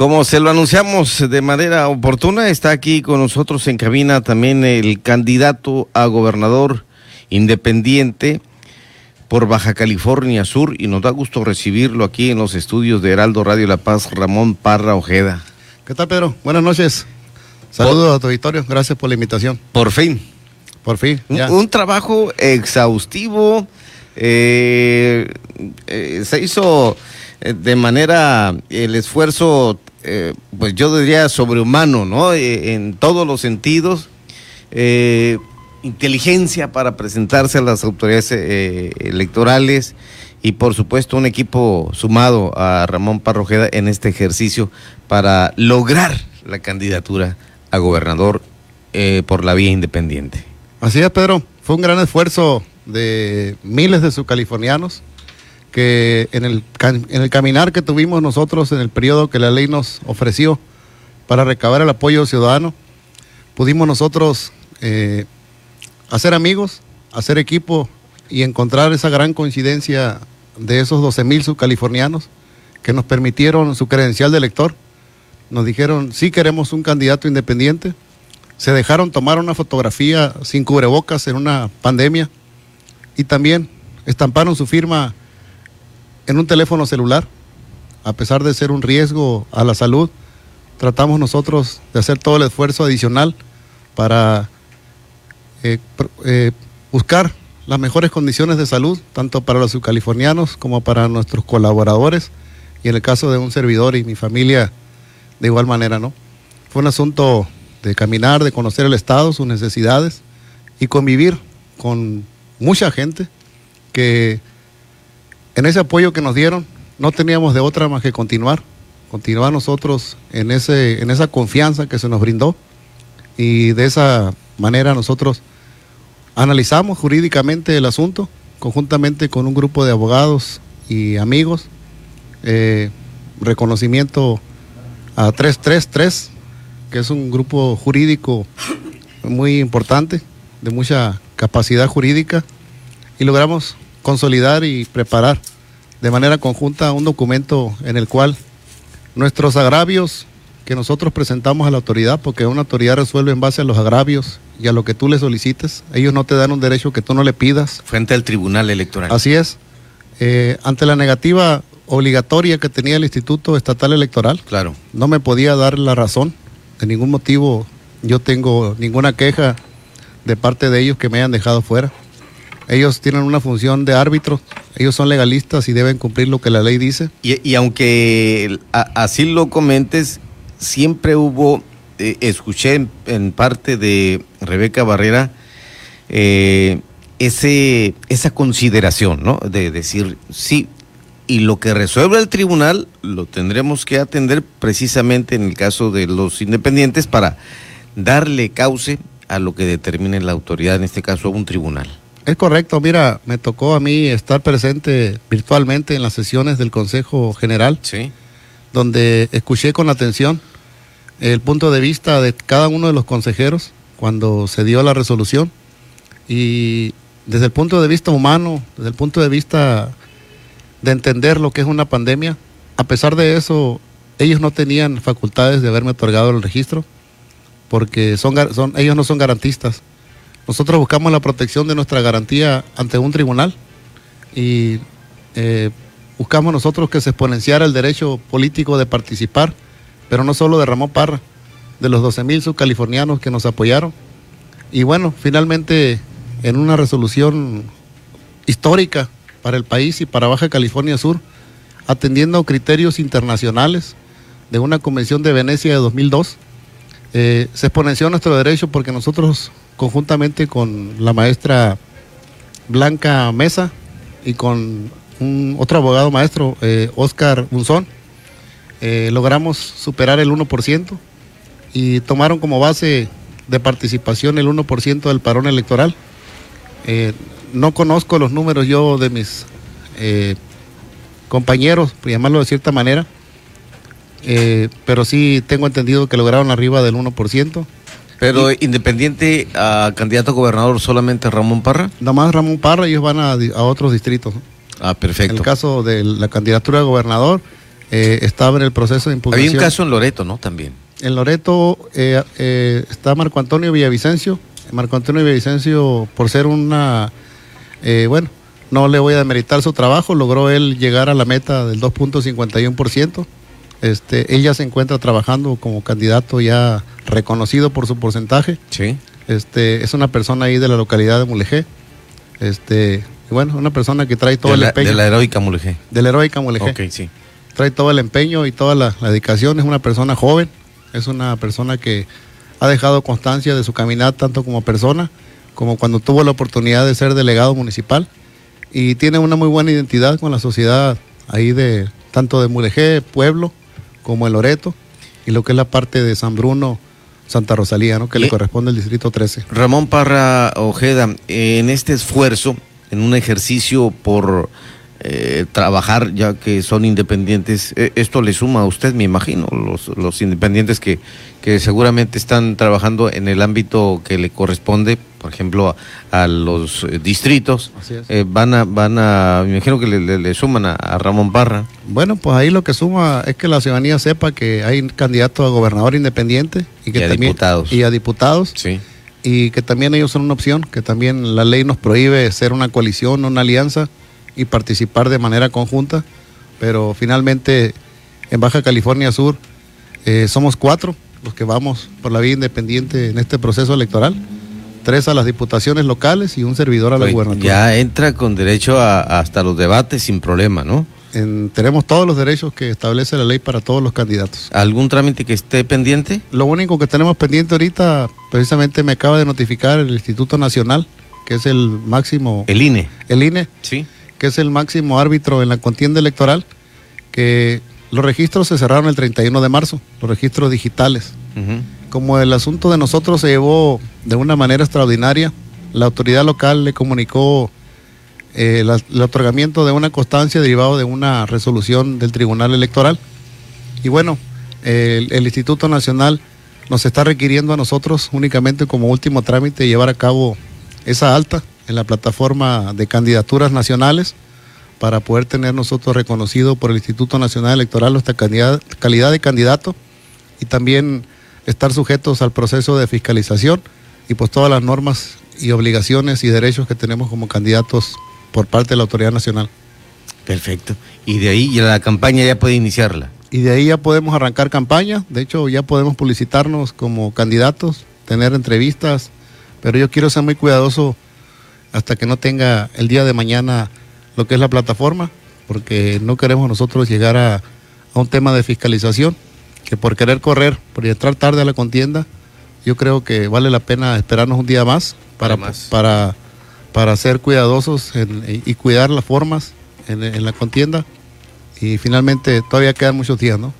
como se lo anunciamos de manera oportuna, está aquí con nosotros en cabina también el candidato a gobernador independiente por Baja California Sur y nos da gusto recibirlo aquí en los estudios de Heraldo Radio La Paz, Ramón Parra Ojeda. ¿Qué tal, Pedro? Buenas noches. Saludos a tu auditorio, gracias por la invitación. Por fin. Por fin. Un, un trabajo exhaustivo. Eh, eh, se hizo eh, de manera el esfuerzo, eh, pues yo diría sobrehumano, ¿no? Eh, en todos los sentidos. inteligencia para presentarse a las autoridades electorales y por supuesto un equipo sumado a Ramón Parrojeda en este ejercicio para lograr la candidatura a gobernador por la vía independiente. Así es, Pedro. Fue un gran esfuerzo de miles de subcalifornianos que en el, en el caminar que tuvimos nosotros en el periodo que la ley nos ofreció para recabar el apoyo ciudadano, pudimos nosotros eh, hacer amigos, hacer equipo y encontrar esa gran coincidencia de esos 12 mil subcalifornianos que nos permitieron su credencial de elector. Nos dijeron, sí queremos un candidato independiente. Se dejaron tomar una fotografía sin cubrebocas en una pandemia y también estamparon su firma en un teléfono celular, a pesar de ser un riesgo a la salud, tratamos nosotros de hacer todo el esfuerzo adicional para eh, eh, buscar las mejores condiciones de salud, tanto para los subcalifornianos como para nuestros colaboradores, y en el caso de un servidor y mi familia, de igual manera, ¿no? Fue un asunto de caminar, de conocer el Estado, sus necesidades, y convivir con mucha gente que en ese apoyo que nos dieron, no teníamos de otra más que continuar, continuar nosotros en, ese, en esa confianza que se nos brindó. Y de esa manera nosotros analizamos jurídicamente el asunto conjuntamente con un grupo de abogados y amigos, eh, reconocimiento a 333, que es un grupo jurídico muy importante, de mucha capacidad jurídica, y logramos consolidar y preparar de manera conjunta un documento en el cual nuestros agravios que nosotros presentamos a la autoridad, porque una autoridad resuelve en base a los agravios y a lo que tú le solicites, ellos no te dan un derecho que tú no le pidas. Frente al Tribunal Electoral. Así es. Eh, ante la negativa obligatoria que tenía el Instituto Estatal Electoral, claro. no me podía dar la razón, de ningún motivo yo tengo ninguna queja de parte de ellos que me hayan dejado fuera. Ellos tienen una función de árbitro, ellos son legalistas y deben cumplir lo que la ley dice. Y, aunque así lo comentes, siempre hubo, eh, escuché en, parte de Rebeca Barrera, eh, ese, esa consideración, ¿no? De decir, sí, y lo que resuelva el tribunal lo tendremos que atender precisamente en el caso de los independientes para darle cauce a lo que determine la autoridad, en este caso un tribunal. Es correcto, mira, me tocó a mí estar presente virtualmente en las sesiones del Consejo General, sí. donde escuché con atención el punto de vista de cada uno de los consejeros cuando se dio la resolución y desde el punto de vista humano, desde el punto de vista de entender lo que es una pandemia, a pesar de eso, ellos no tenían facultades de haberme otorgado el registro porque son, son ellos no son garantistas nosotros buscamos la protección de nuestra garantía ante un tribunal y eh, buscamos nosotros que se exponenciara el derecho político de participar, pero no solo de Ramón Parra, de los 12 mil subcalifornianos que nos apoyaron. Y bueno, finalmente en una resolución histórica para el país y para Baja California Sur, atendiendo criterios internacionales de una convención de Venecia de 2002, eh, se exponenció nuestro derecho porque nosotros conjuntamente con la maestra Blanca Mesa y con un otro abogado maestro, eh, Oscar Munzón, eh, logramos superar el 1% y tomaron como base de participación el 1% del parón electoral. Eh, no conozco los números yo de mis compañeros, por llamarlo de cierta manera, pero sí tengo entendido que lograron arriba del 1%. Pero independiente a candidato a gobernador solamente Ramón Parra. Nada más Ramón Parra, ellos van a, otros distritos. Ah, perfecto. En el caso de la candidatura de gobernador, eh, estaba en el proceso de impugnación. Había un caso en Loreto, ¿no? También. En Loreto eh, eh, está Marco Antonio Villavicencio. Marco Antonio Villavicencio, por ser una, eh, bueno, no le voy a demeritar su trabajo, logró él llegar a la meta del 2.51%. Este, él ya se encuentra trabajando como candidato ya reconocido por su porcentaje. Sí. Este, es una persona ahí de la localidad de Mulegé. Este, y bueno, una persona que trae todo de el la, empeño. de la heroica Mulegé. de la heroica Mulegé Ok, sí. trae todo el empeño y toda la, la dedicación. Es una persona joven, es una persona que ha dejado constancia de su caminar tanto como persona como cuando tuvo la oportunidad de ser delegado municipal y tiene una muy buena identidad con la sociedad ahí de tanto de Mulegé, pueblo, como el Loreto y lo que es la parte de San Bruno, Santa Rosalía, ¿no? que le corresponde al distrito 13. Ramón Parra Ojeda, en este esfuerzo, en un ejercicio por eh, trabajar, ya que son independientes, eh, esto le suma a usted, me imagino, los, los independientes que, que seguramente están trabajando en el ámbito que le corresponde, por ejemplo, a, a los eh, distritos, eh, van a, van a, me imagino que le, le- le suman a, a Ramón Parra. Bueno, pues ahí lo que suma es que la ciudadanía sepa que hay candidatos a gobernador independiente y que Y a también diputados. y a diputados Sí. y que también ellos son una opción, que también la ley nos prohíbe ser una coalición, una alianza y participar de manera conjunta, pero finalmente en Baja California Sur eh, somos cuatro los que vamos por la vía independiente en este proceso electoral, tres a las diputaciones locales y un servidor a la gubernatura. ya entra con derecho a, hasta los debates sin problema, ¿no? En- tenemos todos los derechos que establece la ley para todos los candidatos. ¿Algún trámite que esté pendiente? Lo único que tenemos pendiente ahorita, precisamente me acaba de notificar el Instituto Nacional, que es el máximo, El INE. el INE, Sí. que es el máximo árbitro en la contienda electoral, que los registros se cerraron el 31 de marzo, los registros digitales. Como el asunto de nosotros se llevó de una manera extraordinaria, la autoridad local le comunicó eh, el otorgamiento de una constancia derivado de una resolución del Tribunal Electoral. Y bueno, el, Instituto Nacional nos está requiriendo a nosotros únicamente como último trámite llevar a cabo esa alta en la plataforma de candidaturas nacionales para poder tener nosotros reconocido por el Instituto Nacional Electoral nuestra calidad de candidato y también estar sujetos al proceso de fiscalización y pues todas las normas y obligaciones y derechos que tenemos como candidatos por parte de la autoridad nacional. Perfecto. Y de ahí ya la campaña ya puede iniciarla. Y de ahí ya podemos arrancar campaña, de hecho ya podemos publicitarnos como candidatos, tener entrevistas, pero yo quiero ser muy cuidadoso hasta que no tenga el día de mañana lo que es la plataforma, porque no queremos nosotros llegar a, a un tema de fiscalización, que por querer correr, por entrar tarde a la contienda, yo creo que vale la pena esperarnos un día más para, Para para, para ser cuidadosos en- y cuidar las formas en, en la contienda. Y finalmente todavía quedan muchos días, ¿no?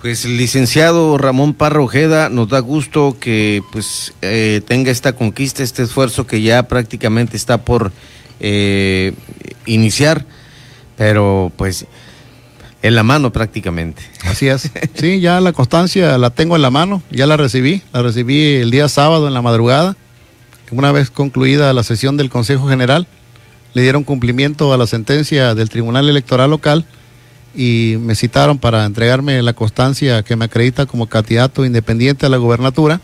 Pues el licenciado Ramón Parra Ojeda, nos da gusto que pues eh, tenga esta conquista, este esfuerzo que ya prácticamente está por eh, iniciar, pero pues en la mano prácticamente. Así es. Sí, ya la constancia la tengo en la mano, ya la recibí. La recibí el día sábado en la madrugada. Una vez concluida la sesión del Consejo General, le dieron cumplimiento a la sentencia del Tribunal Electoral Local y me citaron para entregarme la constancia que me acredita como candidato independiente a la gubernatura.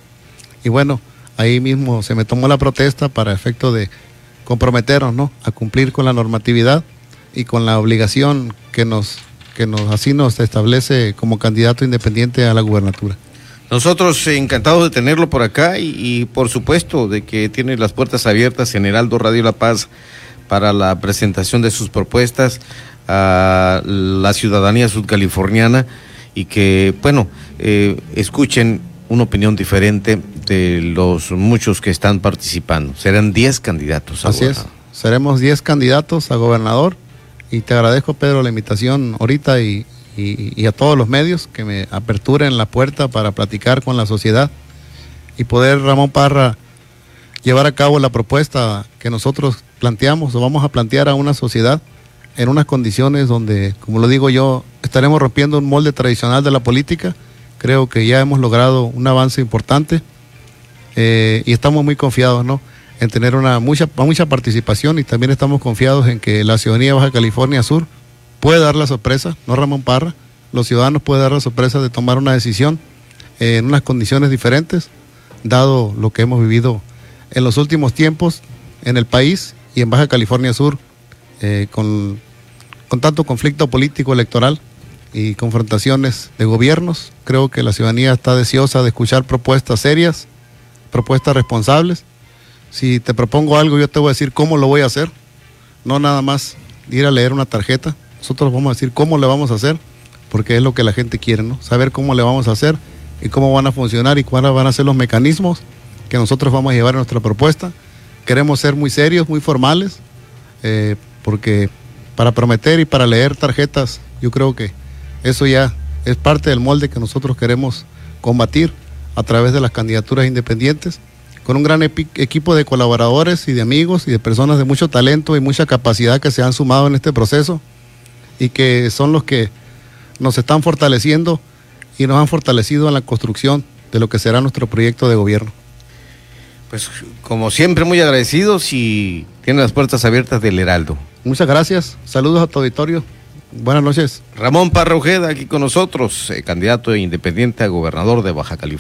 Y bueno, ahí mismo se me tomó la protesta para efecto de comprometernos ¿no? a cumplir con la normatividad y con la obligación que nos, que nos así nos establece como candidato independiente a la gubernatura. Nosotros encantados de tenerlo por acá y, y, por supuesto de que tiene las puertas abiertas en Heraldo Radio La Paz para la presentación de sus propuestas a la ciudadanía sudcaliforniana y que, bueno, eh, escuchen una opinión diferente de los muchos que están participando. Serán 10 candidatos. a Así es. Seremos 10 candidatos a gobernador y te agradezco, Pedro, la invitación ahorita y, y- a todos los medios que me aperturen la puerta para platicar con la sociedad y poder, Ramón Parra, llevar a cabo la propuesta que nosotros planteamos o vamos a plantear a una sociedad en unas condiciones donde, como lo digo yo, estaremos rompiendo un molde tradicional de la política. Creo que ya hemos logrado un avance importante eh, y estamos muy confiados, ¿no? En tener una mucha, mucha participación y también estamos confiados en que la ciudadanía de Baja California Sur puede dar la sorpresa, no Ramón Parra, los ciudadanos pueden dar la sorpresa de tomar una decisión en unas condiciones diferentes, dado lo que hemos vivido en los últimos tiempos en el país y en Baja California Sur, eh, con tanto conflicto político electoral y confrontaciones de gobiernos. Creo que la ciudadanía está deseosa de escuchar propuestas serias, propuestas responsables. Si te propongo algo, yo te voy a decir cómo lo voy a hacer, no nada más ir a leer una tarjeta. Nosotros vamos a decir cómo le vamos a hacer, porque es lo que la gente quiere, ¿no? Saber cómo le vamos a hacer y cómo van a funcionar y cuáles van a ser los mecanismos que nosotros vamos a llevar en nuestra propuesta. Queremos ser muy serios, muy formales, eh, porque para prometer y para leer tarjetas, yo creo que eso ya es parte del molde que nosotros queremos combatir a través de las candidaturas independientes, con un gran equipo de colaboradores y de amigos y de personas de mucho talento y mucha capacidad que se han sumado en este proceso y que son los que nos están fortaleciendo y nos han fortalecido en la construcción de lo que será nuestro proyecto de gobierno. Pues como siempre muy agradecidos y tienen las puertas abiertas del Heraldo. Muchas gracias, saludos a tu auditorio. Buenas noches. Ramón Parra aquí con nosotros, eh, candidato independiente a gobernador de Baja California.